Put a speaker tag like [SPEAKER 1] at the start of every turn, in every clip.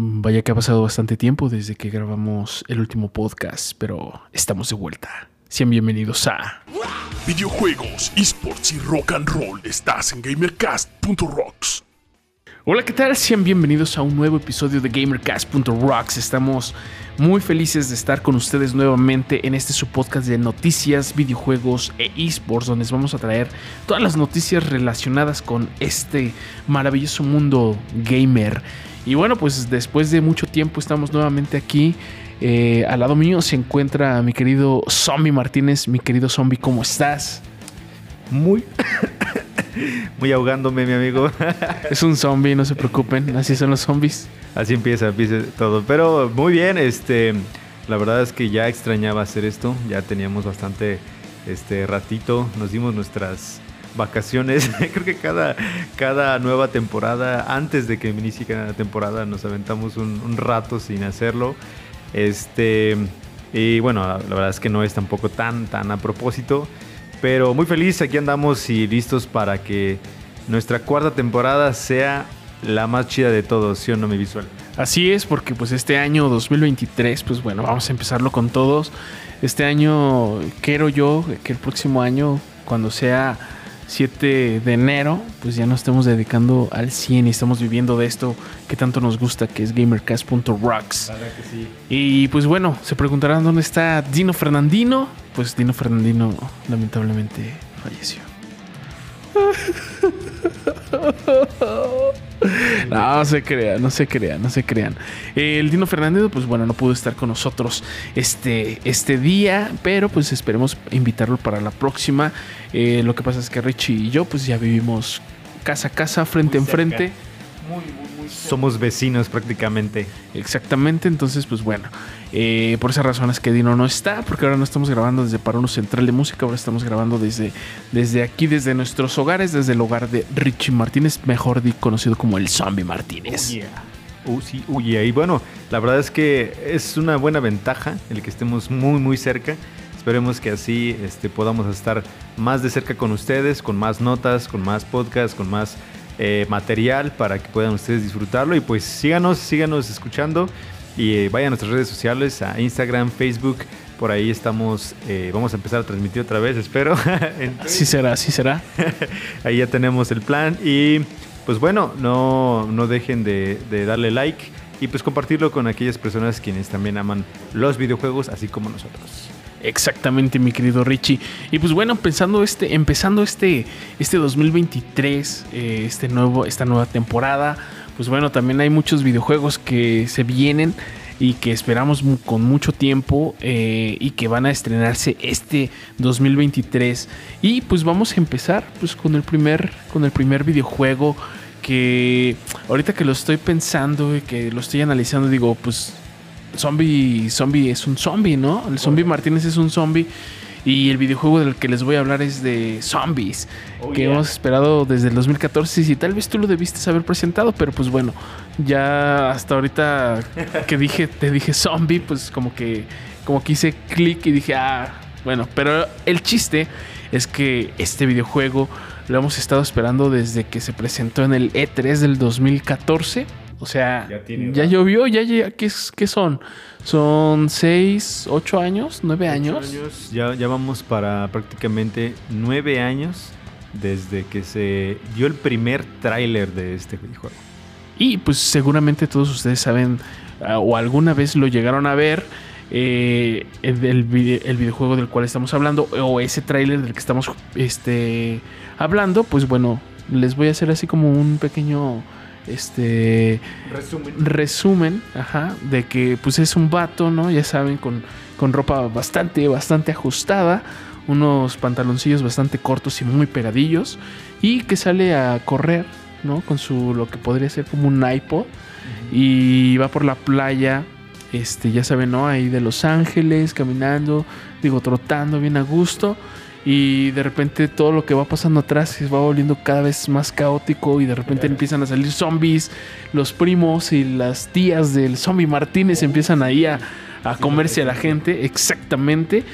[SPEAKER 1] Vaya que ha pasado bastante tiempo desde que grabamos el último podcast, pero estamos de vuelta. Sean bienvenidos a
[SPEAKER 2] Videojuegos, esports y rock and roll. Estás en gamercast.rocks.
[SPEAKER 1] Hola, ¿qué tal? Sean bienvenidos a un nuevo episodio de GamerCast.rocks. Estamos muy felices de estar con ustedes nuevamente en este su podcast de noticias, videojuegos e esports, donde les vamos a traer todas las noticias relacionadas con este maravilloso mundo gamer. Y bueno, pues después de mucho tiempo estamos nuevamente aquí. Eh, al lado mío se encuentra mi querido Zombie Martínez. Mi querido Zombie, ¿cómo estás?
[SPEAKER 3] Muy, muy ahogándome, mi amigo.
[SPEAKER 1] Es un zombie, no se preocupen, así son los zombies.
[SPEAKER 3] Así empieza, empieza todo. Pero muy bien, este, la verdad es que ya extrañaba hacer esto. Ya teníamos bastante, este, ratito. Nos dimos nuestras vacaciones. Creo que cada, cada nueva temporada, antes de que inicie cada temporada, nos aventamos un, rato sin hacerlo. Este, y bueno, la, la verdad es que no es tampoco tan, tan a propósito. Pero muy feliz, aquí andamos y listos para que nuestra cuarta temporada sea la más chida de todos, ¿sí o no, mi visual?
[SPEAKER 1] Así es, porque pues este año 2023, pues bueno, vamos a empezarlo con todos. Este año quiero yo que el próximo año, cuando sea 7 de enero, pues ya nos estemos dedicando al 100 y estamos viviendo de esto que tanto nos gusta, que es gamercast.rocks.
[SPEAKER 3] sí.
[SPEAKER 1] Y pues bueno, se preguntarán dónde está Dino Fernandino. Pues Dino Fernandino lamentablemente falleció. No se crean, no se crean, no se crean. El Dino Fernandino, pues bueno, no pudo estar con nosotros este, este día, pero pues esperemos invitarlo para la próxima. Eh, lo que pasa es que Richie y yo, pues ya vivimos casa a casa, frente en frente.
[SPEAKER 3] Somos vecinos prácticamente.
[SPEAKER 1] Exactamente, entonces pues bueno, eh, por esas razones que Dino no está, porque ahora no estamos grabando desde Parono Central de Música, ahora estamos grabando desde, desde aquí, desde nuestros hogares, desde el hogar de Richie Martínez, mejor conocido como el Zombie Martínez.
[SPEAKER 3] Uh, sí, uh, yeah. Y bueno, la verdad es que es una buena ventaja el que estemos muy, muy cerca. Esperemos que así este, podamos estar más de cerca con ustedes, con más notas, con más podcasts, con más eh, material para que puedan ustedes disfrutarlo. Y pues síganos, síganos escuchando y eh, vayan a nuestras redes sociales, a Instagram, Facebook. Por ahí estamos, eh, vamos a empezar a transmitir otra vez, espero.
[SPEAKER 1] Así será, así será.
[SPEAKER 3] Ahí ya tenemos el plan y pues bueno, no, no dejen de, de darle like y pues compartirlo con aquellas personas quienes también aman los videojuegos así como nosotros.
[SPEAKER 1] Exactamente, mi querido Richie. Y pues bueno, pensando este, empezando este, este 2023, eh, este nuevo, esta nueva temporada, pues bueno, también hay muchos videojuegos que se vienen y que esperamos con mucho tiempo eh, y que van a estrenarse este 2023. Y pues vamos a empezar pues con el primer, con el primer videojuego que ahorita que lo estoy pensando y que lo estoy analizando, digo, pues Zombie, zombie es un zombie, ¿no? El zombie Martínez es un zombie. Y el videojuego del que les voy a hablar es de zombies,
[SPEAKER 3] Oh,
[SPEAKER 1] que
[SPEAKER 3] yeah.
[SPEAKER 1] hemos esperado desde el 2014. Y tal vez tú lo debiste haber presentado, pero pues bueno, ya hasta ahorita que dije, te dije zombie, pues como que, como que hice clic y dije, ah, bueno, pero el chiste es que este videojuego lo hemos estado esperando desde que se presentó en el E3 del 2014. O sea,
[SPEAKER 3] Ya tiene
[SPEAKER 1] llovió, ya, ya ¿qué, qué son? ¿Son 6, 8 años? ¿9 años?
[SPEAKER 3] Ya, ya vamos para prácticamente nueve años desde que se dio el primer tráiler de este videojuego.
[SPEAKER 1] Y pues seguramente todos ustedes saben ah, o alguna vez lo llegaron a ver. eh, el, el videojuego del cual estamos hablando o ese tráiler del que estamos este, hablando, pues bueno, les voy a hacer así como un pequeño este
[SPEAKER 3] Resumen.
[SPEAKER 1] resumen, ajá, de que pues es un vato, ¿no? Ya saben, con, con ropa bastante, bastante ajustada, unos pantaloncillos bastante cortos y muy pegadillos, y que sale a correr, ¿no? Con su, lo que podría ser como un iPod, y va por la playa, este, ya saben, ¿no? Ahí de Los Ángeles, caminando, digo, trotando bien a gusto. Y de repente todo lo que va pasando atrás se va volviendo cada vez más caótico y de repente empiezan a salir zombies, los primos y las tías del zombie Martínez empiezan ahí a, a comerse a la gente, exactamente.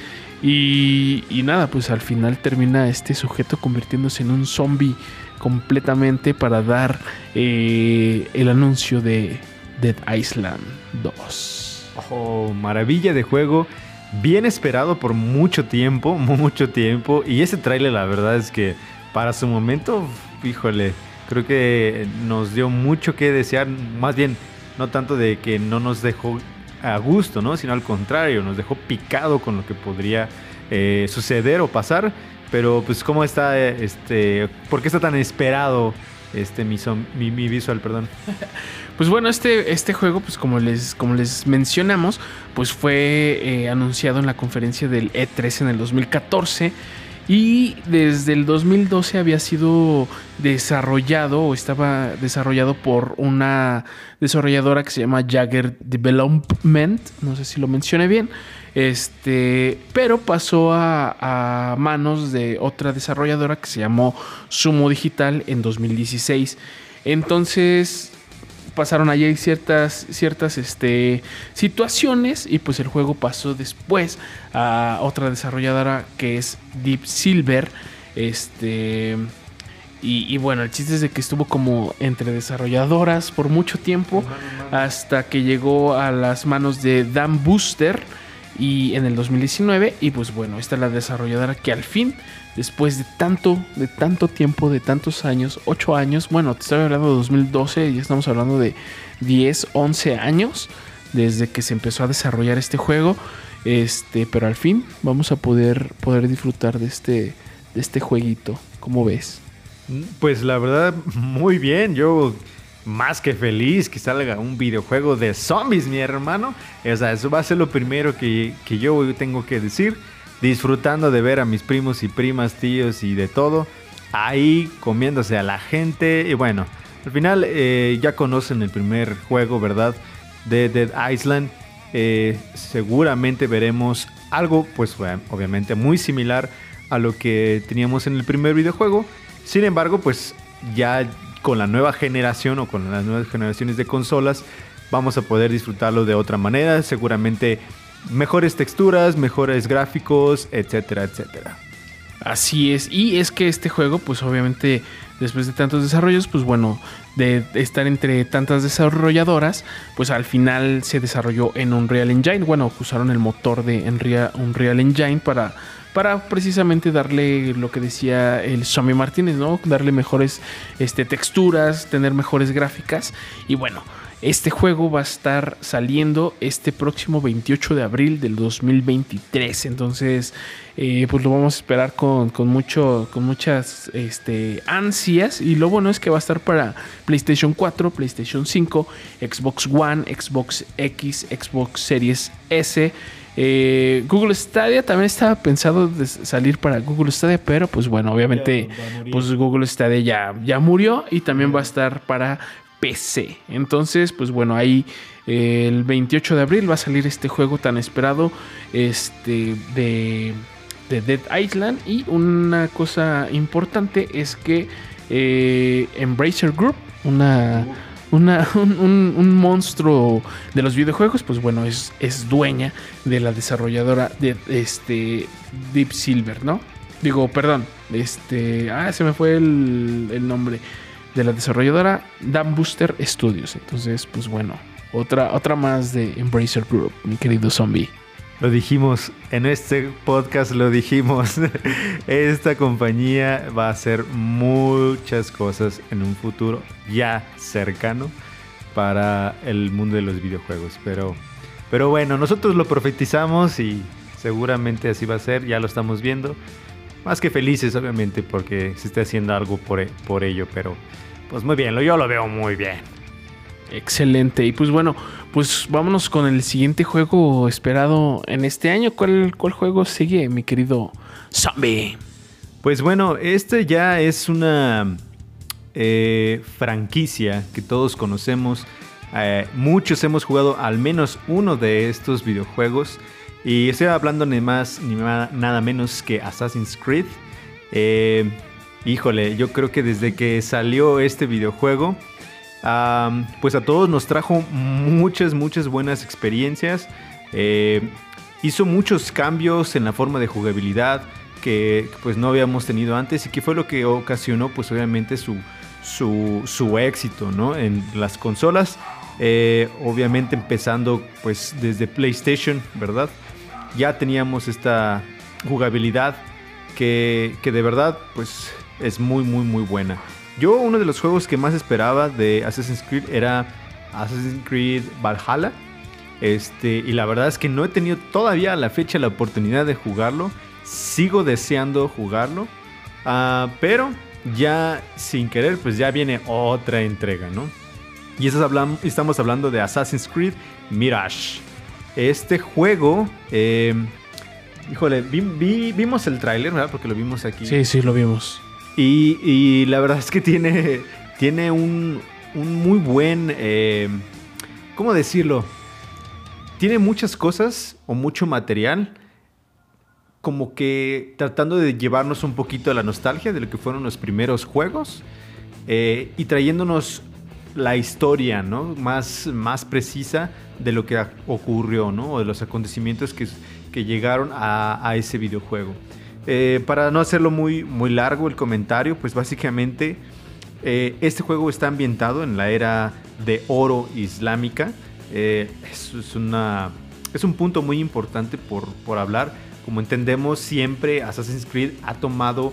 [SPEAKER 1] Y, y nada, pues al final termina este sujeto convirtiéndose en un zombie completamente para dar eh, el anuncio de Dead Island 2.
[SPEAKER 3] Oh, maravilla de juego. Bien esperado por mucho tiempo, mucho tiempo. Y ese tráiler, la verdad es que para su momento, híjole, creo que nos dio mucho que desear. Más bien, no tanto de que no nos dejó a gusto, ¿no? Sino al contrario, nos dejó picado con lo que podría eh, suceder o pasar. Pero pues cómo está, este, ¿por qué está tan esperado este mi, mi, visual, perdón?
[SPEAKER 1] Pues bueno, este, este juego, pues como les, como les mencionamos, pues fue eh, anunciado en la conferencia del E3 en el 2014 y desde el 2012 había sido desarrollado o estaba desarrollado por una desarrolladora que se llama Jagger Development, no sé si lo mencioné bien, este, pero pasó a, manos de otra desarrolladora que se llamó Sumo Digital en 2016. Entonces pasaron allí ciertas, ciertas este, situaciones y pues el juego pasó después a otra desarrolladora que es Deep Silver. Este, y, bueno, el chiste es de que estuvo como entre desarrolladoras por mucho tiempo hasta que llegó a las manos de Dan Booster y en el 2019 y pues bueno, esta es la desarrolladora que al fin después de tanto de tanto tiempo, de tantos años, 8 años, bueno, te estaba hablando de 2012 y estamos hablando de 10, 11 años desde que se empezó a desarrollar este juego. Este, pero al fin vamos a poder poder disfrutar de este de este jueguito. ¿Cómo ves?
[SPEAKER 3] Pues la verdad muy bien. Yo más que feliz que salga un videojuego de zombies, mi hermano. O sea, eso va a ser lo primero que, yo tengo que decir. Disfrutando de ver a mis primos y primas, tíos y de todo. Ahí comiéndose a la gente. Y bueno, al final eh, ya conocen el primer juego, ¿verdad? De Dead Island. Eh, seguramente veremos algo, pues obviamente muy similar a lo que teníamos en el primer videojuego. Sin embargo, pues ya con la nueva generación o con las nuevas generaciones de consolas vamos a poder disfrutarlo de otra manera, seguramente mejores texturas, mejores gráficos, etcétera, etcétera.
[SPEAKER 1] Así es, y es que este juego, pues obviamente después de tantos desarrollos, pues bueno, de estar entre tantas desarrolladoras, pues al final se desarrolló en Unreal Engine. Bueno, usaron el motor de Unreal Engine para para precisamente darle lo que decía el Somi Martínez, ¿no? Darle mejores este, texturas, tener mejores gráficas. Y bueno, este juego va a estar saliendo este próximo 28 de abril del 2023. Entonces, eh, pues lo vamos a esperar con, mucho, con muchas este, ansias. Y lo bueno es que va a estar para PlayStation 4, PlayStation 5, Xbox One, Xbox X, Xbox Series S. Eh, Google Stadia también estaba pensado de salir para Google Stadia, pero pues bueno, obviamente pues Google Stadia ya, ya murió y también va a estar para PC. Entonces, pues bueno, ahí eh, el 28 de abril va a salir este juego tan esperado este, de, de Dead Island. Y una cosa importante es que eh, Embracer Group, una un, monstruo de los videojuegos, pues bueno, es, es dueña de la desarrolladora de este Deep Silver, ¿no? Digo, perdón, este, ah, se me fue el, el nombre de la desarrolladora Dan Booster Studios. Entonces, pues bueno, otra, otra más de Embracer Group, mi querido zombie.
[SPEAKER 3] Lo dijimos en este podcast, lo dijimos. Esta compañía va a hacer muchas cosas en un futuro ya cercano para el mundo de los videojuegos. Pero, pero bueno, nosotros lo profetizamos y seguramente así va a ser. Ya lo estamos viendo. Más que felices, obviamente, porque se está haciendo algo por, por ello. Pero, pues muy bien, yo lo veo muy bien.
[SPEAKER 1] Excelente. Y pues bueno, pues vámonos con el siguiente juego esperado en este año. ¿Cuál, cuál juego sigue, mi querido Zombie?
[SPEAKER 3] Pues bueno, este ya es una eh, franquicia que todos conocemos. Eh, muchos hemos jugado al menos uno de estos videojuegos. Y estoy hablando ni más ni nada menos que Assassin's Creed. Eh, híjole, yo creo que desde que salió este videojuego pues a todos nos trajo muchas, muchas buenas experiencias. Eh, hizo muchos cambios en la forma de jugabilidad que pues no habíamos tenido antes y que fue lo que ocasionó pues obviamente su, su, éxito ¿no? en las consolas. Eh, obviamente empezando pues desde PlayStation, ¿verdad? Ya teníamos esta jugabilidad que, que de verdad pues es muy muy muy buena. Yo uno de los juegos que más esperaba de Assassin's Creed era Assassin's Creed Valhalla. Este, y la verdad es que no he tenido todavía a la fecha la oportunidad de jugarlo. Sigo deseando jugarlo. Ah, pero ya sin querer, pues ya viene otra entrega, ¿no? Y estamos hablando de Assassin's Creed Mirage. Este juego, em, híjole, vimos el tráiler, ¿verdad? Porque lo vimos aquí.
[SPEAKER 1] Sí, sí, lo vimos.
[SPEAKER 3] Y, la verdad es que tiene, tiene un, muy buen, em, ¿cómo decirlo? Tiene muchas cosas o mucho material como que tratando de llevarnos un poquito a la nostalgia de lo que fueron los primeros juegos eh, y trayéndonos la historia ¿no? más, más precisa de lo que ocurrió ¿no? o de los acontecimientos que, que llegaron a, a ese videojuego. Eh, para no hacerlo muy, muy largo el comentario, pues básicamente eh, este juego está ambientado en la era de oro islámica. es, es, un punto muy importante por, por hablar como entendemos siempre, Assassin's Creed ha tomado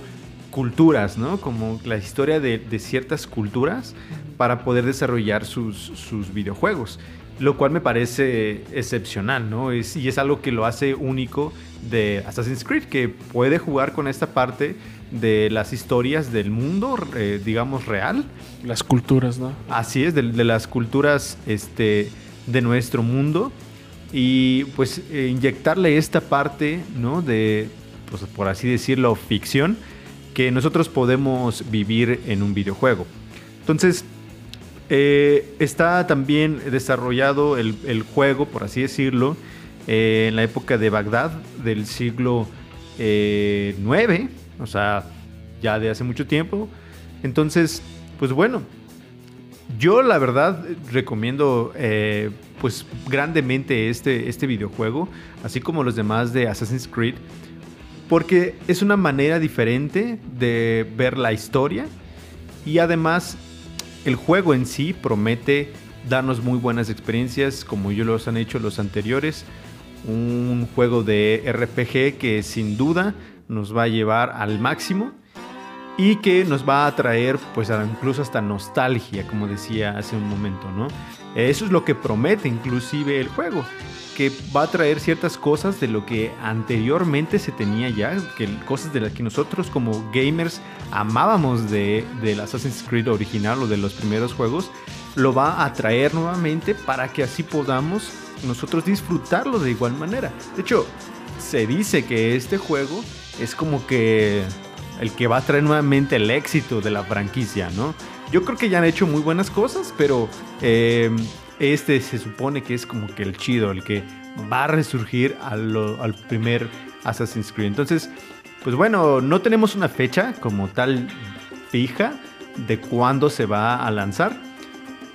[SPEAKER 3] culturas, ¿no? Como la historia de, ciertas culturas para poder desarrollar sus, videojuegos. Lo cual me parece excepcional, ¿no? Es, y es algo que lo hace único de Assassin's Creed, que puede jugar con esta parte de las historias del mundo, eh, digamos, real.
[SPEAKER 1] Las culturas, ¿no?
[SPEAKER 3] Así es, de, de las culturas este, de nuestro mundo y pues eh, inyectarle esta parte, ¿no? De, pues, por así decirlo, ficción que nosotros podemos vivir en un videojuego. Entonces, eh, está también desarrollado el, juego, por así decirlo, eh, en la época de Bagdad del siglo IX, o sea, ya de hace mucho tiempo. Entonces, pues bueno, yo la verdad recomiendo pues grandemente este, este videojuego, así como los demás de Assassin's Creed, porque es una manera diferente de ver la historia y además el juego en sí promete darnos muy buenas experiencias como yo los han hecho los anteriores. Un juego de RPG que sin duda nos va a llevar al máximo y que nos va a traer pues incluso hasta nostalgia, como decía hace un momento, ¿no? Eso es lo que promete inclusive el juego, que va a traer ciertas cosas de lo que anteriormente se tenía ya, que cosas de las que nosotros como gamers amábamos de del Assassin's Creed original o de los primeros juegos, lo va a traer nuevamente para que así podamos nosotros disfrutarlo de igual manera. De hecho, se dice que este juego es como que el que va a traer nuevamente el éxito de la franquicia, ¿no? Yo creo que ya han hecho muy buenas cosas, pero em, este se supone que es como que el chido, el que va a resurgir al, primer Assassin's Creed. Entonces, pues bueno, no tenemos una fecha como tal fija de cuándo se va a lanzar.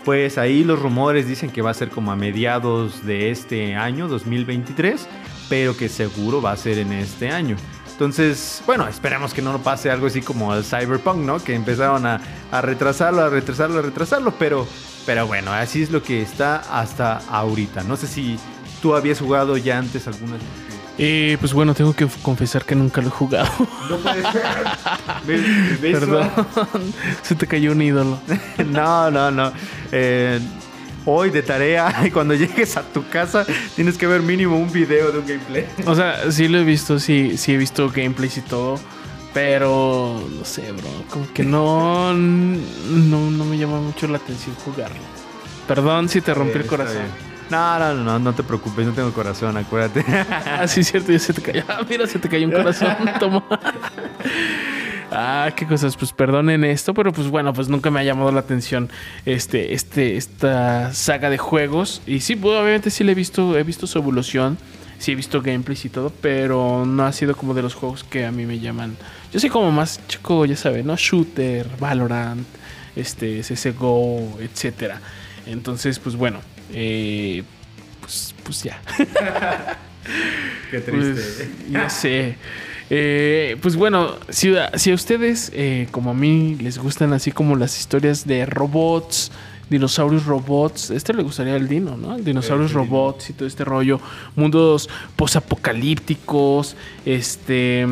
[SPEAKER 3] Pues ahí los rumores dicen que va a ser como a mediados de este año, 2023, pero que seguro va a ser en este año. Entonces, bueno, esperemos que no pase algo así como el Cyberpunk, ¿no? Que empezaron a, retrasarlo, a retrasarlo, a retrasarlo, pero, pero bueno, así es lo que está hasta ahorita. No sé si tú habías jugado ya antes algunas.
[SPEAKER 1] Eh, pues bueno, tengo que confesar que nunca lo he jugado. No puede ser. Perdón. Se te cayó un ídolo.
[SPEAKER 3] no, no, no. Eh, hoy de tarea y cuando llegues a tu casa tienes que ver mínimo un video de un gameplay.
[SPEAKER 1] O sea, sí lo he visto, sí, sí he visto gameplays y todo. Pero no sé, bro. Como que no, no, no me llama mucho la atención jugarlo. Perdón si te rompí el corazón.
[SPEAKER 3] No, no, no, no te preocupes, no tengo corazón, acuérdate.
[SPEAKER 1] ah, sí, cierto, ya se te cayó. Ah, mira, se te cayó un corazón. Toma. Ah, qué cosas, pues perdonen esto, pero pues bueno, pues nunca me ha llamado la atención este, este, esta saga de juegos. Y sí, pues, obviamente sí le he visto, he visto su evolución, sí he visto gameplays y todo, pero no ha sido como de los juegos que a mí me llaman. Yo soy como más chico, ya sabes, ¿no? Shooter, Valorant, este, CSGO, etcétera. Entonces, pues bueno, eh, pues, pues ya.
[SPEAKER 3] Qué triste. Pues,
[SPEAKER 1] ya sé. Eh, pues bueno, si, a ustedes, eh, como a mí, les gustan así como las historias de robots, dinosaurios robots. Este le gustaría al Dino, ¿no? Dinosaurios robots y todo este rollo. Mundos posapocalípticos. Este.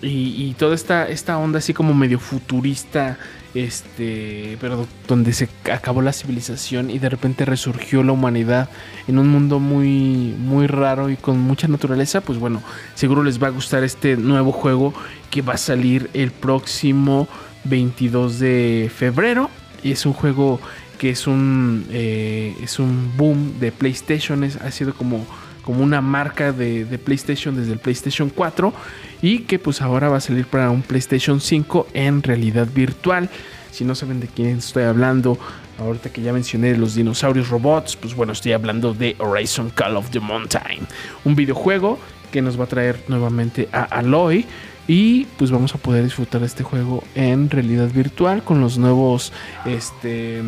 [SPEAKER 1] Y, y, toda esta, esta onda así como medio futurista. Este. Pero donde se acabó la civilización y de repente resurgió la humanidad en un mundo muy. muy raro y con mucha naturaleza. Pues bueno, seguro les va a gustar este nuevo juego que va a salir el próximo 22 de febrero. Y es un juego que es un, eh, es un boom de PlayStation. Es, ha sido como, como una marca de, de, PlayStation desde el PlayStation 4. Y que pues ahora va a salir para un PlayStation 5 en realidad virtual. Si no saben de quién estoy hablando, ahorita que ya mencioné los dinosaurios robots, pues bueno, estoy hablando de Horizon Call of the Mountain. Un videojuego que nos va a traer nuevamente a Aloy y pues vamos a poder disfrutar este juego en realidad virtual con los nuevos este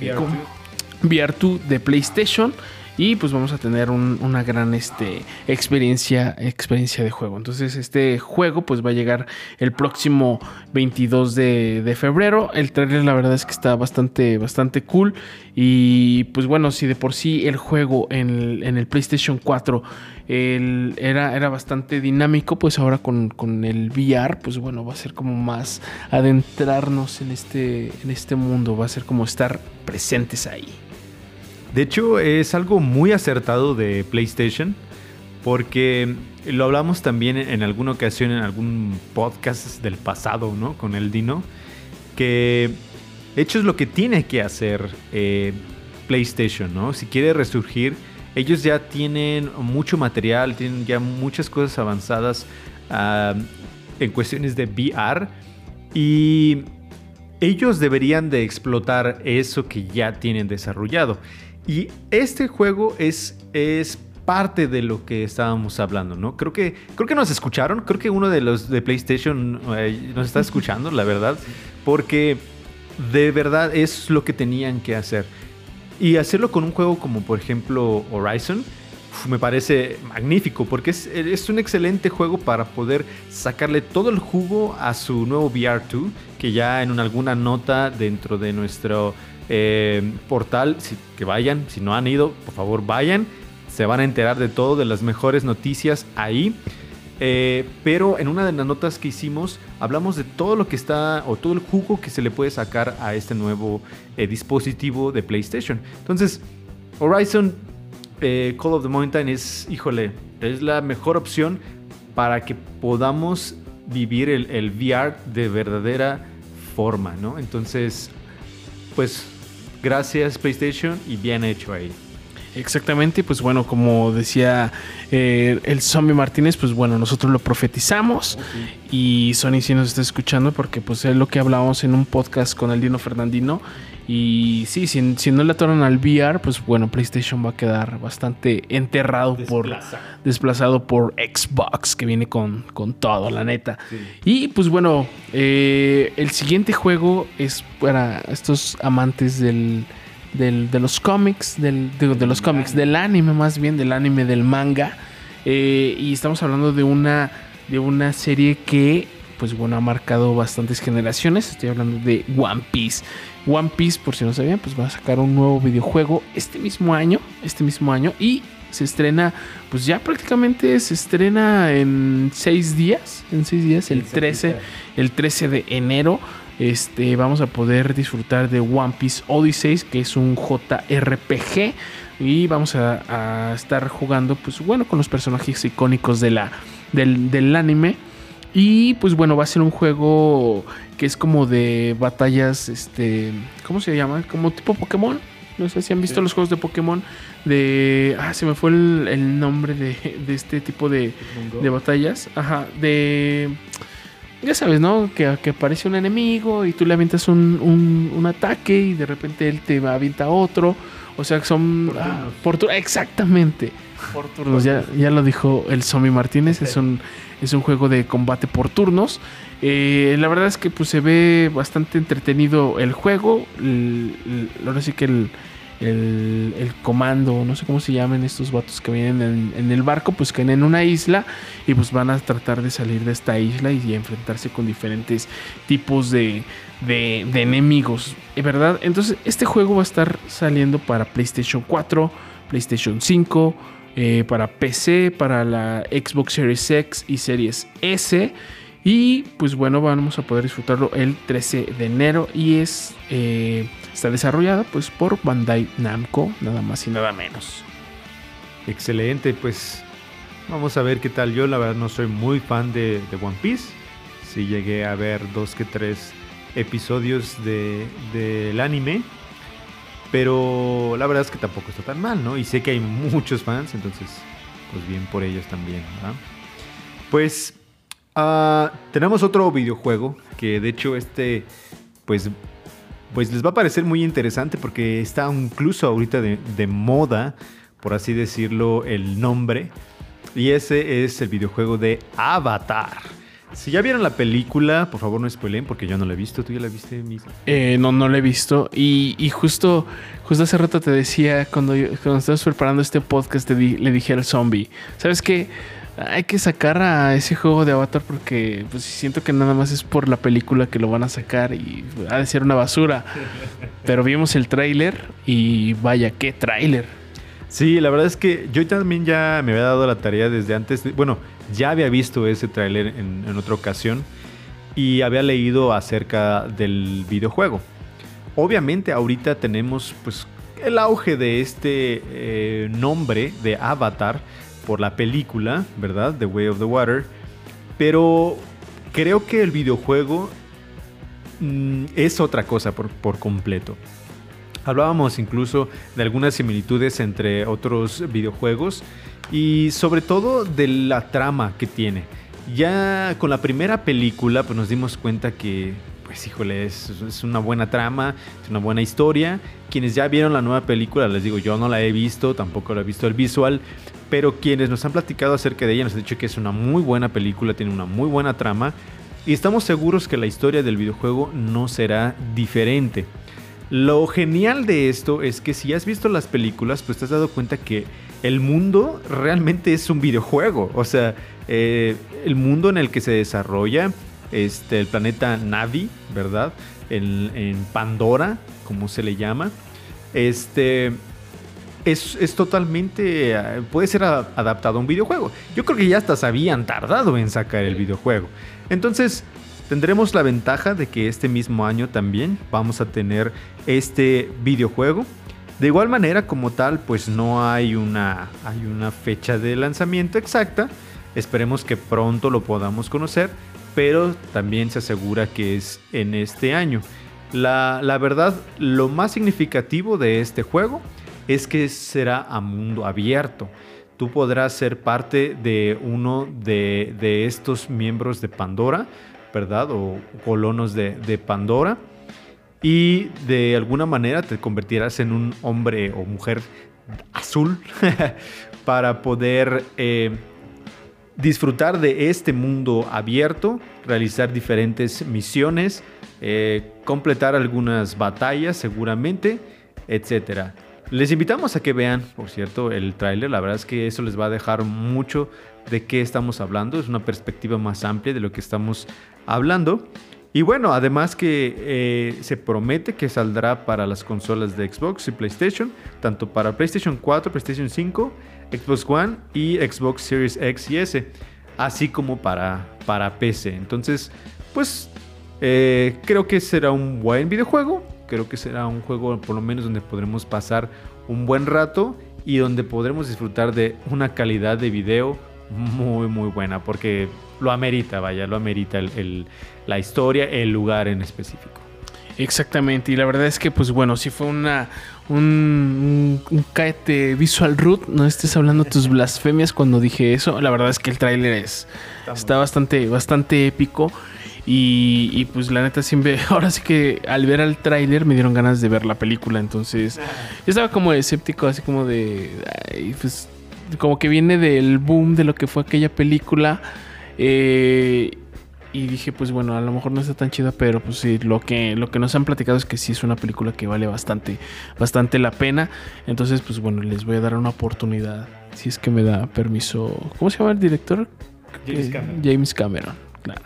[SPEAKER 1] VR2, VR2 de PlayStation y pues vamos a tener un, una gran este, experiencia, experiencia de juego. Entonces este juego pues va a llegar el próximo 22 de, de, febrero. El trailer la verdad es que está bastante, bastante cool. Y pues bueno, si de por sí el juego en el, en el PlayStation 4 el, era, era bastante dinámico, pues ahora con, con, el VR pues bueno va a ser como más adentrarnos en este, en este mundo. Va a ser como estar presentes ahí.
[SPEAKER 3] De hecho, es algo muy acertado de PlayStation, porque lo hablamos también en alguna ocasión en algún podcast del pasado, ¿no? Con el Dino, que hecho es lo que tiene que hacer eh, PlayStation, ¿no? Si quiere resurgir, ellos ya tienen mucho material, tienen ya muchas cosas avanzadas en cuestiones de VR y ellos deberían de explotar eso que ya tienen desarrollado. Y este juego es, es parte de lo que estábamos hablando, ¿no? Creo que, creo que nos escucharon, creo que uno de los de PlayStation eh, nos está escuchando, la verdad, porque de verdad es lo que tenían que hacer. Y hacerlo con un juego como por ejemplo Horizon, me parece magnífico porque es, es, un excelente juego para poder sacarle todo el jugo a su nuevo VR2 que ya en alguna nota dentro de nuestro eh, portal, que vayan, si no han ido, por favor vayan, se van a enterar de todo, de las mejores noticias ahí. Eh, pero en una de las notas que hicimos hablamos de todo lo que está o todo el jugo que se le puede sacar a este nuevo eh, dispositivo de PlayStation. Entonces, Horizon eh, Call of the Mountain es, híjole, es la mejor opción para que podamos vivir el, el VR de verdadera forma, ¿no? Entonces, pues Gracias PlayStation y bien hecho ahí.
[SPEAKER 1] Exactamente, pues bueno, como decía eh, el Zombie Martínez, pues bueno, nosotros lo profetizamos y Sony sí nos está escuchando porque pues es lo que hablábamos en un podcast con el Dino Fernandino y sí, si, si no le atoran al VR, pues bueno, PlayStation va a quedar bastante enterrado por desplazado por Xbox, que viene con, con todo, la neta. Sí. Y pues bueno, eh, el siguiente juego es para estos amantes del, del de los cómics, del, de, de los cómics, del anime más bien, del anime, del manga. Eh, y estamos hablando de una, de una serie que pues bueno, ha marcado bastantes generaciones. Estoy hablando de One Piece. One Piece, por si no sabían, pues va a sacar un nuevo videojuego este mismo año, este mismo año y se estrena, pues ya prácticamente se estrena en seis días, en seis días, el 13, el 13 de enero. Este, vamos a poder disfrutar de One Piece Odyssey, que es un JRPG. Y vamos a, a estar jugando, pues bueno, con los personajes icónicos de la, del, del anime. Y pues bueno, va a ser un juego que es como de batallas, este, ¿cómo se llama? Como tipo Pokémon. No sé si han visto sí. los juegos de Pokémon. De. Ah, se me fue el, el nombre de, de, este tipo de, de, batallas. Ajá, de. Ya sabes, ¿no? Que, que, aparece un enemigo y tú le avientas un, un, un, ataque y de repente él te avienta otro. O sea, que son. Por ah, por tu, exactamente. Por turnos. Ya, ya lo dijo el Zombie Martínez. Okay. Es un es un juego de combate por turnos. Eh, la verdad es que pues, se ve bastante entretenido el juego. El, el, ahora sí que el, el, comando, no sé cómo se llaman estos vatos que vienen en, el barco, pues caen en una isla y pues van a tratar de salir de esta isla y, enfrentarse con diferentes tipos de, de, de enemigos, ¿verdad? Entonces este juego va a estar saliendo para PlayStation 4, PlayStation 5, eh, para PC, para la Xbox Series X y Series S. Y pues bueno, vamos a poder disfrutarlo el 13 de enero y es eh, está desarrollada pues por Bandai Namco, nada más y nada menos.
[SPEAKER 3] Excelente, pues vamos a ver qué tal. Yo la verdad no soy muy fan de, de One Piece. Sí llegué a ver dos que tres episodios del de, del anime. Pero la verdad es que tampoco está tan mal, ¿no? Y sé que hay muchos fans, entonces, pues bien por ellos también, ¿verdad? Pues uh, tenemos otro videojuego que de hecho este, pues, pues les va a parecer muy interesante porque está incluso ahorita de, moda, por así decirlo, el nombre. Y ese es el videojuego de Avatar. Si ya vieron la película, por favor no spoilen porque yo no la he visto. ¿Tú ya la viste, Misa?
[SPEAKER 1] Eh, no, no la he visto. Y, justo, justo hace rato te decía, cuando, cuando estabas preparando este podcast, te le dije al zombie, ¿sabes qué? Hay que sacar a ese juego de Avatar porque pues, siento que nada más es por la película que lo van a sacar y ha de ser una basura. Pero vimos el tráiler y vaya, qué tráiler.
[SPEAKER 3] Sí, la verdad es que yo también ya me había dado la tarea desde antes. De, bueno, ya había visto ese tráiler en, en, otra ocasión y había leído acerca del videojuego. Obviamente ahorita tenemos pues el auge de este eh, nombre de Avatar por la película, ¿verdad? The Way of the Water. Pero creo que el videojuego mmm, es otra cosa por, por completo. Hablábamos incluso de algunas similitudes entre otros videojuegos y sobre todo de la trama que tiene. Ya con la primera película pues nos dimos cuenta que pues híjole, es, es, una buena trama, es una buena historia. Quienes ya vieron la nueva película, les digo, yo no la he visto, tampoco la he visto el visual, pero quienes nos han platicado acerca de ella nos han dicho que es una muy buena película, tiene una muy buena trama y estamos seguros que la historia del videojuego no será diferente. Lo genial de esto es que si has visto las películas, pues te has dado cuenta que el mundo realmente es un videojuego. O sea, eh, el mundo en el que se desarrolla este, el planeta Navi, ¿verdad? En, en Pandora, como se le llama. Este. Es, es, totalmente. Puede ser adaptado a un videojuego. Yo creo que ya hasta se habían tardado en sacar el videojuego. Entonces, tendremos la ventaja de que este mismo año también vamos a tener este videojuego. De igual manera, como tal, pues no hay una, hay una fecha de lanzamiento exacta. Esperemos que pronto lo podamos conocer, pero también se asegura que es en este año. La, la verdad, lo más significativo de este juego es que será a mundo abierto. Tú podrás ser parte de uno de, estos miembros de Pandora, ¿verdad? O colonos de, de Pandora y de alguna manera te convertirás en un hombre o mujer azul para poder eh, disfrutar de este mundo abierto, realizar diferentes misiones, eh, completar algunas batallas seguramente, etc. Les invitamos a que vean, por cierto, el tráiler. La verdad es que eso les va a dejar mucho de qué estamos hablando. Es una perspectiva más amplia de lo que estamos hablando. Y bueno, además que eh, se promete que saldrá para las consolas de Xbox y PlayStation, tanto para PlayStation 4, PlayStation 5, Xbox One y Xbox Series X y S, así como para, para PC. Entonces, pues eh, creo que será un buen videojuego, creo que será un juego por lo menos donde podremos pasar un buen rato y donde podremos disfrutar de una calidad de video muy muy buena porque lo amerita, vaya, lo amerita el, el, la historia, el lugar en específico.
[SPEAKER 1] Exactamente, y la verdad es que, pues bueno, si fue una un, un, un caete visual root, no estés hablando tus blasfemias cuando dije eso. La verdad es que el tráiler es está, está bastante, bastante épico. Y, y, pues la neta siempre, ahora sí que al ver el tráiler me dieron ganas de ver la película. Entonces, yo estaba como escéptico, así como de. Ay, pues como que viene del boom de lo que fue aquella película. Eh, y dije, pues bueno, a lo mejor no está tan chida, pero pues sí, lo que, lo que nos han platicado es que sí es una película que vale bastante, bastante la pena. Entonces, pues bueno, les voy a dar una oportunidad, si es que me da permiso. ¿Cómo se llama el director?
[SPEAKER 3] James
[SPEAKER 1] Eh,
[SPEAKER 3] Cameron.
[SPEAKER 1] James Cameron, claro.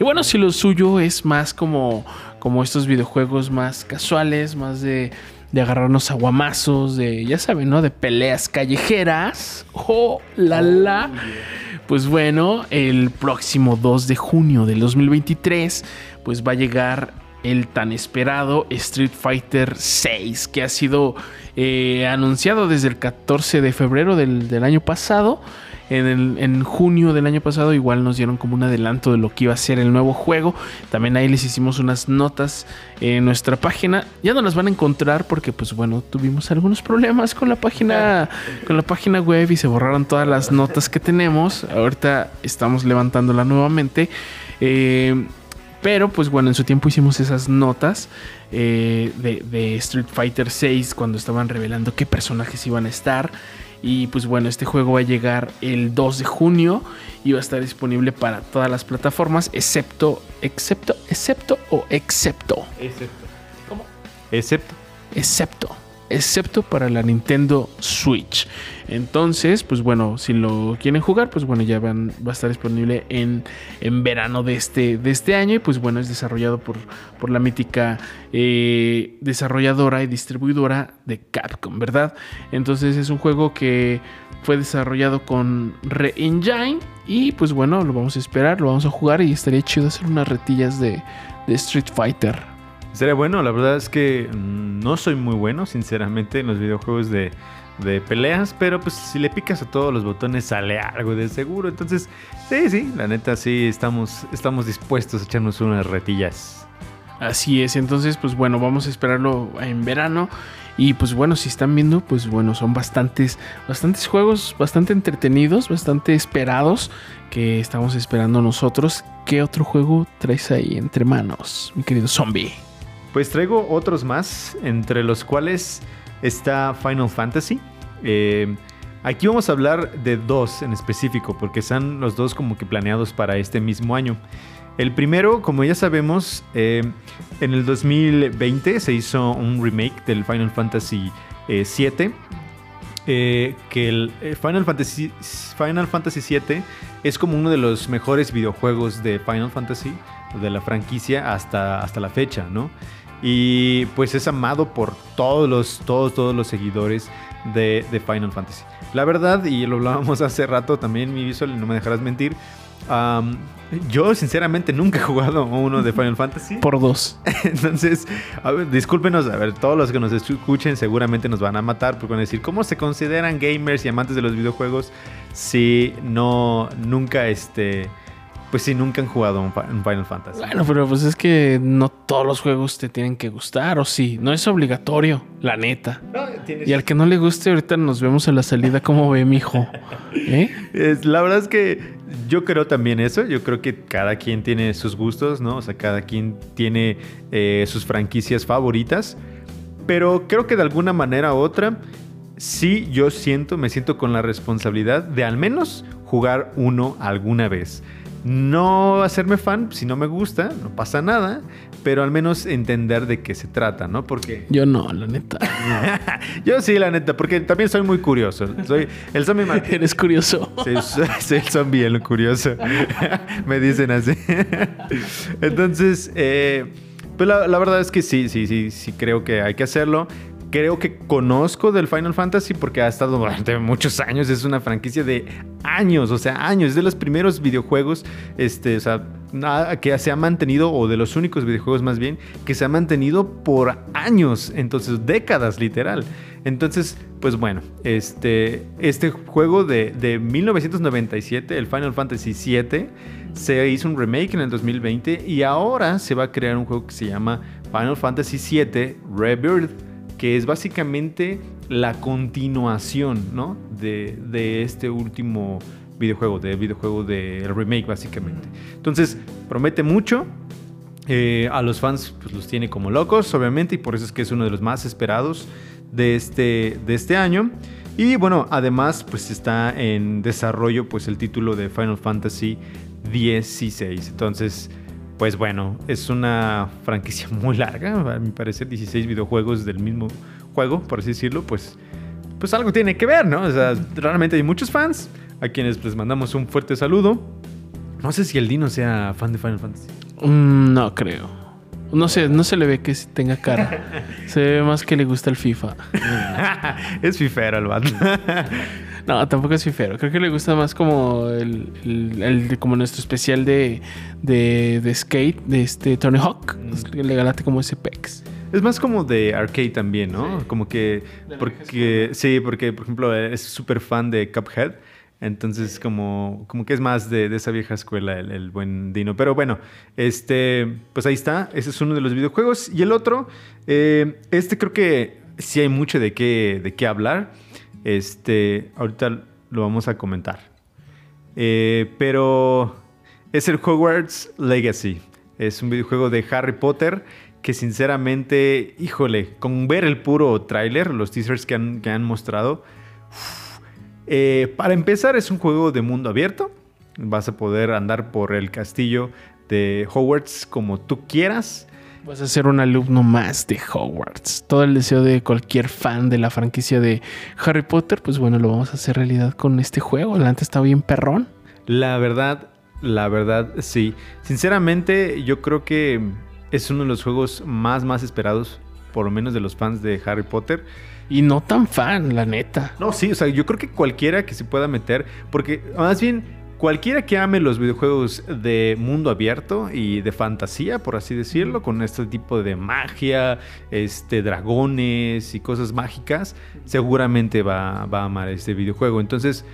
[SPEAKER 1] Y bueno, si lo suyo es más como, como estos videojuegos más casuales, más de, de agarrarnos a guamazos, de, ya saben, ¿no? De peleas callejeras. ¡Oh, la la! Pues bueno, el próximo 2 de junio del 2023, pues va a llegar el tan esperado Street Fighter 6, que ha sido eh, anunciado desde el 14 de febrero del, del año pasado. En, junio del año pasado igual nos dieron como un adelanto de lo que iba a ser el nuevo juego. También ahí les hicimos unas notas en nuestra página. Ya no las van a encontrar porque pues bueno, tuvimos algunos problemas con la página con la página web y se borraron todas las notas que tenemos. Ahorita estamos levantándola nuevamente. Eh, pero pues bueno, en su tiempo hicimos esas notas eh, de, de Street Fighter 6 cuando estaban revelando qué personajes iban a estar. Y pues bueno, este juego va a llegar el 2 de junio y va a estar disponible para todas las plataformas, excepto, excepto, excepto o excepto,
[SPEAKER 3] Excepto.
[SPEAKER 1] ¿Cómo?
[SPEAKER 3] Excepto.
[SPEAKER 1] excepto, excepto para la Nintendo Switch. Entonces, pues bueno, si lo quieren jugar, pues bueno, ya van, va a estar disponible en, en verano de este, de este año. Y pues bueno, es desarrollado por, por la mítica eh, desarrolladora y distribuidora de Capcom, ¿verdad? Entonces es un juego que fue desarrollado con Re-Engine. Y pues bueno, lo vamos a esperar, lo vamos a jugar y estaría chido hacer unas retillas de, de Street Fighter.
[SPEAKER 3] Sería bueno, la verdad es que mm, no soy muy bueno, sinceramente, en los videojuegos de, de peleas, pero pues si le picas a todos los botones sale algo de seguro. Entonces, sí, sí, la neta sí estamos, estamos dispuestos a echarnos unas retillas.
[SPEAKER 1] Así es, entonces pues bueno, vamos a esperarlo en verano. Y pues bueno, si están viendo, pues bueno, son bastantes, bastantes juegos, bastante entretenidos, bastante esperados, que estamos esperando nosotros. ¿Qué otro juego traes ahí entre manos, mi querido zombie?
[SPEAKER 3] Pues traigo otros más, entre los cuales está Final Fantasy. Eh, aquí vamos a hablar de dos en específico, porque están los dos como que planeados para este mismo año. El primero, como ya sabemos, eh, en el 2020 se hizo un remake del Final Fantasy VII. eh, que el Final Fantasy, Final Fantasy VII es como uno de los mejores videojuegos de Final Fantasy, de la franquicia hasta, hasta la fecha, ¿no? Y pues es amado por todos los, todos, todos los seguidores de, de Final Fantasy. La verdad, y lo hablábamos hace rato también, mi visual, no me dejarás mentir. yo sinceramente nunca he jugado uno de Final Fantasy.
[SPEAKER 1] Por dos.
[SPEAKER 3] Entonces, a ver, discúlpenos, a ver, todos los que nos escuchen seguramente nos van a matar porque van a decir, ¿cómo se consideran gamers y amantes de los videojuegos si no, nunca, este, pues si nunca han jugado un, Final Fantasy?
[SPEAKER 1] Bueno, pero pues es que no todos los juegos te tienen que gustar, o sí, no es obligatorio, la neta. Y al que no le guste, ahorita nos vemos en la salida, ¿cómo ve mi hijo? ¿Eh?
[SPEAKER 3] Es- la verdad es que yo creo también eso. Yo creo que cada quien tiene sus gustos, ¿no? O sea, cada quien tiene eh, sus franquicias favoritas. Pero creo que de alguna manera u otra, sí yo siento, me siento con la responsabilidad de al menos jugar uno alguna vez. No hacerme fan, si no me gusta, no pasa nada, pero al menos entender de qué se trata, ¿no? Porque
[SPEAKER 1] Yo no, la neta.
[SPEAKER 3] yo sí, la neta, porque también soy muy curioso. Soy el zombie Martín.
[SPEAKER 1] Eres curioso.
[SPEAKER 3] Sí, soy, soy el zombie, el curioso. Me dicen así. Entonces, eh, pues la, la verdad es que sí, sí, sí, sí creo que hay que hacerlo. Creo que conozco del Final Fantasy porque ha estado durante muchos años. Es una franquicia de años, o sea, años. Es de los primeros videojuegos, este, o sea, que se ha mantenido, o de los únicos videojuegos más bien, que se ha mantenido por años, entonces décadas literal. Entonces, pues bueno, este, este juego de, de 1997, el Final Fantasy VII, se hizo un remake en el 2020 y ahora se va a crear un juego que se llama Final Fantasy VII Rebirth, que es básicamente la continuación, ¿no? De, de este último videojuego, del videojuego del remake, básicamente. Entonces, promete mucho. Eh, a los fans pues, los tiene como locos, obviamente, y por eso es que es uno de los más esperados de este, de este año. Y bueno, además pues está en desarrollo pues el título de Final Fantasy 16. Entonces, pues bueno, es una franquicia muy larga, a mi parecer 16 videojuegos del mismo juego, por así decirlo, pues, pues algo tiene que ver, ¿no? O sea, realmente hay muchos fans a quienes les mandamos un fuerte saludo. No sé si el Dino sea fan de Final Fantasy.
[SPEAKER 1] Mm, no creo. No sé, no se le ve que tenga cara. Se ve más que le gusta el FIFA.
[SPEAKER 3] es fifero el vato.
[SPEAKER 1] No, tampoco es fifero. Creo que le gusta más como el, el- el- como nuestro especial de, de, de skate de este Tony Hawk. Le galate como ese pex.
[SPEAKER 3] Es más como de arcade también, ¿no?
[SPEAKER 1] Sí.
[SPEAKER 3] Como que. Porque. Sí, porque, por ejemplo, es súper fan de Cuphead. Entonces, como, como que es más de, de esa vieja escuela el, el buen Dino. Pero bueno, este. Pues ahí está. Ese es uno de los videojuegos. Y el otro. eh, este creo que sí hay mucho de qué, de qué hablar. Este. Ahorita lo vamos a comentar. Eh, pero es el Hogwarts Legacy. Es un videojuego de Harry Potter que sinceramente, híjole, con ver el puro tráiler, los teasers que han, que han mostrado, eh, para empezar es un juego de mundo abierto. Vas a poder andar por el castillo de Hogwarts como tú quieras.
[SPEAKER 1] Vas a ser un alumno más de Hogwarts. Todo el deseo de cualquier fan de la franquicia de Harry Potter, pues bueno, lo vamos a hacer realidad con este juego. La antes está bien perrón.
[SPEAKER 3] La verdad, la verdad, sí. Sinceramente, yo creo que es uno de los juegos más, más esperados, por lo menos de los fans de Harry Potter.
[SPEAKER 1] Y no tan fan, la neta.
[SPEAKER 3] No, sí, o sea, yo creo que cualquiera que se pueda meter, porque más bien cualquiera que ame los videojuegos de mundo abierto y de fantasía, por así decirlo, con este tipo de magia, este, dragones y cosas mágicas, seguramente va, va a amar este videojuego. Entonces,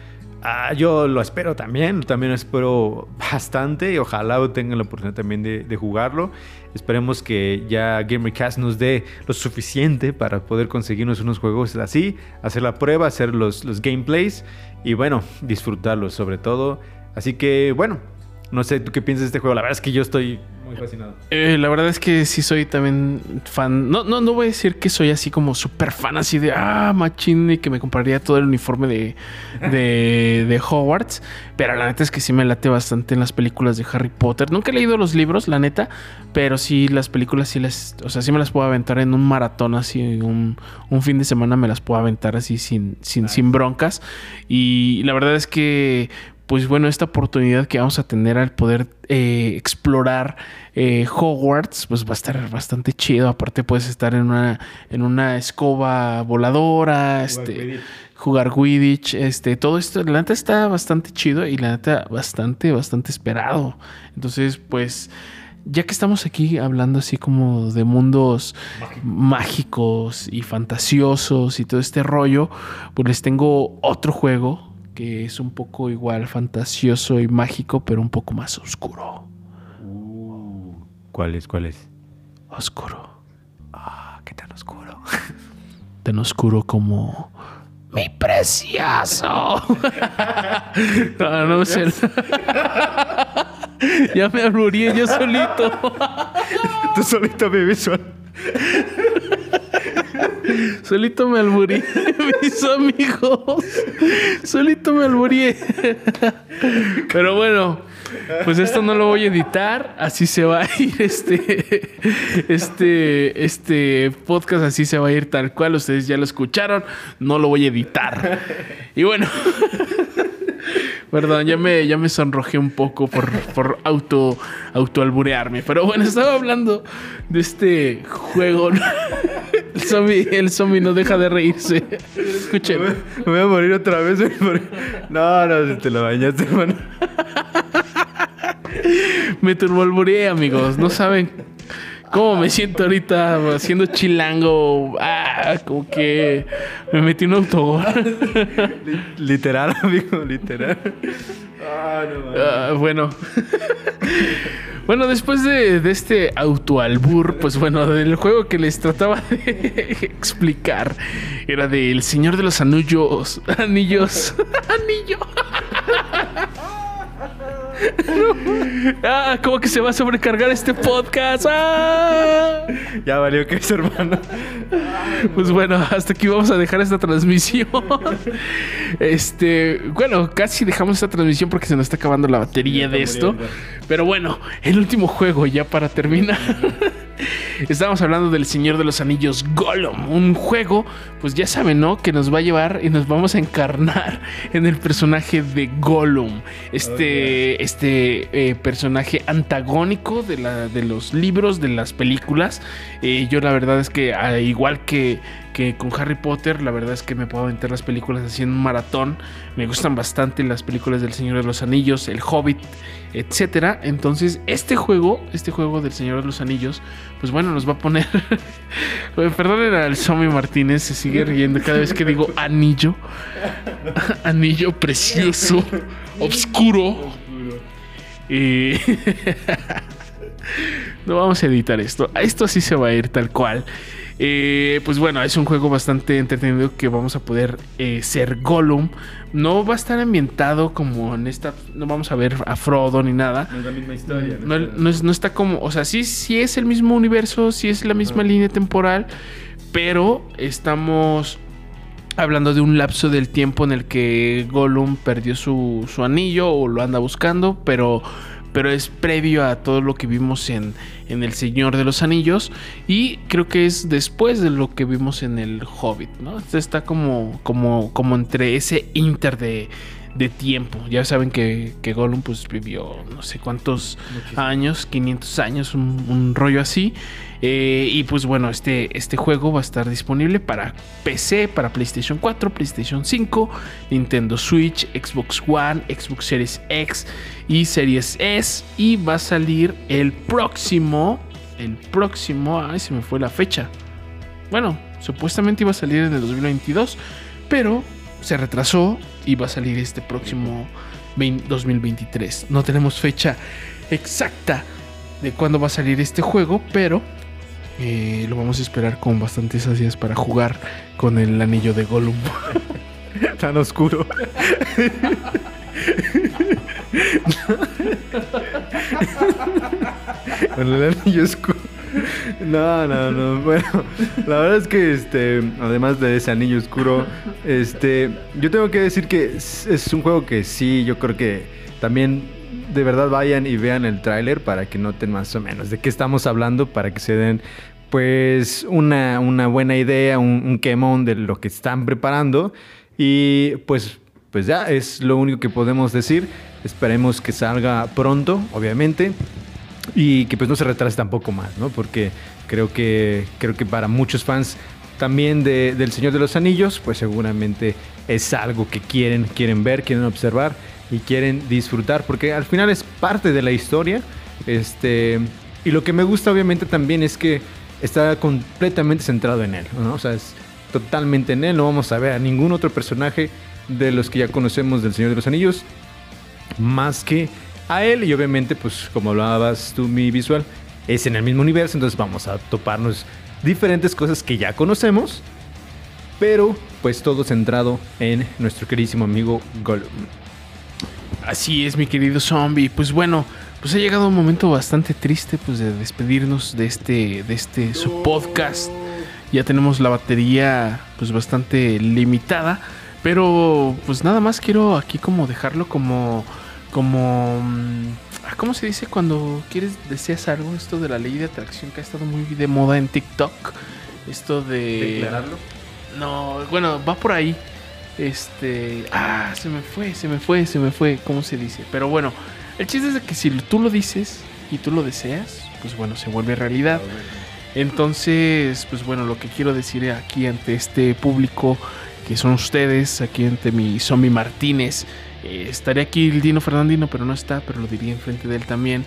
[SPEAKER 3] ah, yo lo espero también, también lo espero bastante y ojalá tengan la oportunidad también de, de jugarlo. Esperemos que ya GamerCast nos dé lo suficiente para poder conseguirnos unos juegos así, hacer la prueba, hacer los, los gameplays y bueno, disfrutarlos sobre todo. Así que bueno, no sé tú qué piensas de este juego. La verdad es que yo estoy muy fascinado.
[SPEAKER 1] Eh, la verdad es que sí soy también fan. No, no, no voy a decir que soy así como súper fan, así de ah, machín, y que me compraría todo el uniforme de, de, de Hogwarts. Pero la neta es que sí me late bastante en las películas de Harry Potter. Nunca he leído los libros, la neta, pero sí las películas sí las, o sea, sí me las puedo aventar en un maratón así, un, un fin de semana me las puedo aventar así sin, sin, sin broncas. Y la verdad es que pues bueno, esta oportunidad que vamos a tener al poder eh, explorar eh, Hogwarts, pues va a estar bastante chido. Aparte puedes estar en una, en una escoba voladora, este, jugar Quidditch, este, todo esto, la neta está bastante chido y la neta bastante, bastante esperado. Entonces, pues, ya que estamos aquí hablando así como de mundos mágicos y fantasiosos y todo este rollo, pues les tengo otro juego que es un poco igual fantasioso y mágico, pero un poco más oscuro.
[SPEAKER 3] ¿Cuál es? ¿Cuál es?
[SPEAKER 1] Oscuro.
[SPEAKER 3] Ah, qué tan oscuro.
[SPEAKER 1] Tan oscuro como mi precioso. no, no sé. ya me alburíe yo solito.
[SPEAKER 3] Tú solito me visual.
[SPEAKER 1] Solito me alburí, mis amigos. Solito me alburí. Pero bueno, pues esto no lo voy a editar. Así se va a ir este, este, este podcast. Así se va a ir tal cual. Ustedes ya lo escucharon. No lo voy a editar. Y bueno. Perdón, ya me, ya me sonrojé un poco por, por auto, autoalburearme. Pero bueno, estaba hablando de este juego. El zombie, el zombie no deja de reírse. Escuchen.
[SPEAKER 3] Me voy a morir otra vez. No, no, te lo bañaste, hermano.
[SPEAKER 1] Me turboalbureé, amigos. No saben cómo me siento ahorita haciendo chilango. Ah, como que me metí un autogol.
[SPEAKER 3] Literal, amigo, literal. Ah.
[SPEAKER 1] Ah, bueno. bueno, después de, este autoalbur, pues bueno, del juego que les trataba de explicar, era del Señor de los Anillos. Anillos. Anillo. ah, ¿cómo que se va a sobrecargar este podcast? ¡Ah!
[SPEAKER 3] Ya valió que es, hermano.
[SPEAKER 1] Pues bueno, hasta aquí vamos a dejar esta transmisión. Este, bueno, casi dejamos esta transmisión porque se nos está acabando la batería de esto. Pero bueno, el último juego ya para terminar. Estamos hablando del Señor de los Anillos Gollum, un juego, pues ya saben, ¿no? Que nos va a llevar y nos vamos a encarnar en el personaje de Gollum, este, este eh, personaje antagónico de, la, de los libros, de las películas. Eh, yo la verdad es que, al igual que que con Harry Potter la verdad es que me puedo aventar las películas así en un maratón. Me gustan bastante las películas del Señor de los Anillos, El Hobbit, etcétera. Entonces, este juego, este juego del Señor de los Anillos, pues bueno, nos va a poner Perdonen al Somi Martínez, se sigue riendo cada vez que digo anillo. anillo precioso, oscuro. Y no vamos a editar esto. Esto así se va a ir tal cual. Eh, pues bueno, es un juego bastante entretenido que vamos a poder eh, ser Gollum. No va a estar ambientado como en esta. No vamos a ver a Frodo ni nada.
[SPEAKER 3] No es la misma historia.
[SPEAKER 1] No, no es- no está como. O sea, sí, sí es el mismo universo, sí es la misma línea temporal. Pero estamos hablando de un lapso del tiempo en el que Gollum perdió su, su anillo o lo anda buscando, pero, pero es previo a todo lo que vimos en, en El Señor de los Anillos y creo que es después de lo que vimos en El Hobbit, ¿no? Está como, como, como entre ese inter de, de tiempo. Ya saben que, que Gollum pues vivió no sé cuántos años, 500 años, un, un rollo así. Eh, y pues bueno, este, este juego va a estar disponible para PC, para PlayStation 4, PlayStation 5, Nintendo Switch, Xbox One, Xbox Series X y Series S. Y va a salir el próximo, el próximo, ay, se me fue la fecha. Bueno, supuestamente iba a salir en el 2022, pero se retrasó y va a salir este próximo 20 2023. No tenemos fecha exacta de cuándo va a salir este juego, pero eh, lo vamos a esperar con bastantes ansias para jugar con el anillo de Gollum.
[SPEAKER 3] Tan oscuro. Con el anillo oscuro. No, no, no. Bueno, la verdad es que este, además de ese anillo oscuro, este, yo tengo que decir que es, un juego que sí, yo creo que también de verdad vayan y vean el tráiler para que noten más o menos de qué estamos hablando, para que se den pues una, una buena idea, un, un de lo que están preparando. Y pues, pues ya es lo único que podemos decir. Esperemos que salga pronto, obviamente. Y que pues no se retrase tampoco más, ¿no? Porque creo que, creo que para muchos fans también de, del Señor de los Anillos, pues seguramente es algo que quieren, quieren ver, quieren observar y quieren disfrutar, porque al final es parte de la historia. Este, y lo que me gusta obviamente también es que está completamente centrado en él, ¿no? O sea, es totalmente en él, no vamos a ver a ningún otro personaje de los que ya conocemos del Señor de los Anillos, más que a él y obviamente pues como hablabas tú mi visual es en el mismo universo entonces vamos a toparnos diferentes cosas que ya conocemos pero pues todo centrado en nuestro queridísimo amigo Gollum
[SPEAKER 1] Así es, mi querido zombie. Pues bueno, pues ha llegado un momento bastante triste pues de despedirnos de este de este su podcast. Ya tenemos la batería pues bastante limitada, pero pues nada más quiero aquí como dejarlo como como mm, ah, ¿cómo se dice cuando quieres deseas algo? Esto de la ley de atracción que ha estado muy de moda en TikTok. Esto de no, bueno, va por ahí. Este. Ah, se me fue, se me fue, se me fue. ¿Cómo se dice? Pero bueno, el chiste es de que si tú lo dices y tú lo deseas, pues bueno, se vuelve realidad. Entonces, pues bueno, lo que quiero decir aquí ante este público que son ustedes, aquí ante mi Zombie Martínez, eh, estaría aquí el Dino Fernandino, pero no está, pero lo diría enfrente de él también.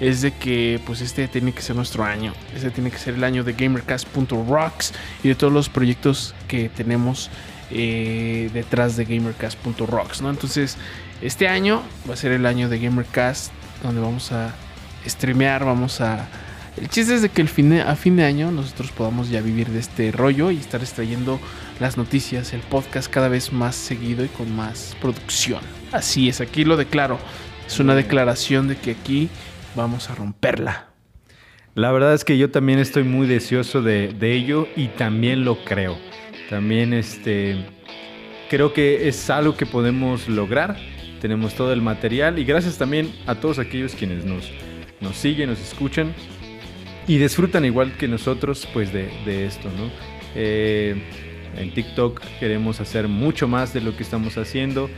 [SPEAKER 1] Es de que pues este tiene que ser nuestro año. Este tiene que ser el año de Gamercast.rocks y de todos los proyectos que tenemos eh, detrás de Gamercast.rocks, ¿no? Entonces, este año va a ser el año de Gamercast, donde vamos a streamear, vamos a... El chiste es de que el fin de- a fin de año nosotros podamos ya vivir de este rollo y estar extrayendo las noticias, el podcast cada vez más seguido y con más producción. Así es, aquí lo declaro. Es una declaración de que aquí vamos a romperla.
[SPEAKER 3] La verdad es que yo también estoy muy deseoso de, de ello y también lo creo. También este, creo que es algo que podemos lograr. Tenemos todo el material y gracias también a todos aquellos quienes nos, nos siguen, nos escuchan y disfrutan igual que nosotros pues de, de esto, ¿no? Eh, en TikTok queremos hacer mucho más de lo que estamos haciendo.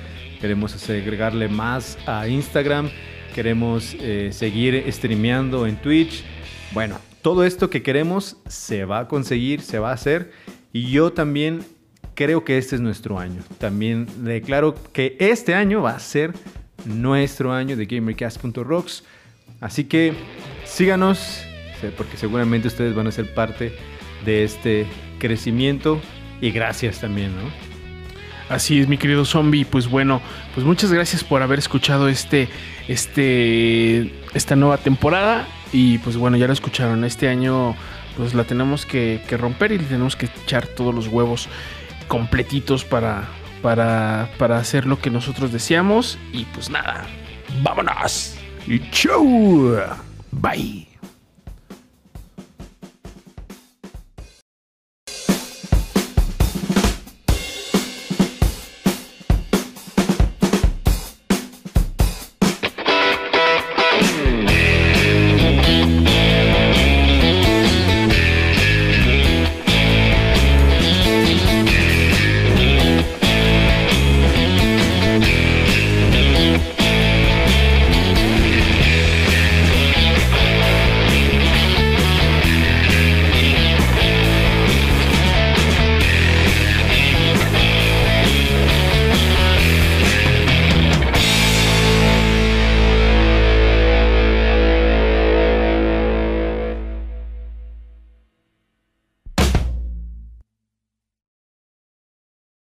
[SPEAKER 3] Queremos agregarle más a Instagram. Queremos eh, seguir streameando en Twitch. Bueno, todo esto que queremos se va a conseguir, se va a hacer. Y yo también creo que este es nuestro año. También declaro que este año va a ser nuestro año de GamerCast.rocks. Así que síganos, porque seguramente ustedes van a ser parte de este crecimiento y gracias también, ¿no?
[SPEAKER 1] Así es, mi querido zombie. Pues bueno, pues muchas gracias por haber escuchado este, este, esta nueva temporada. Y pues bueno, ya lo escucharon. Este año, pues la tenemos que, romper y tenemos que echar todos los huevos completitos para, para, para hacer lo que nosotros deseamos. Y pues nada, vámonos. Y chau. Bye.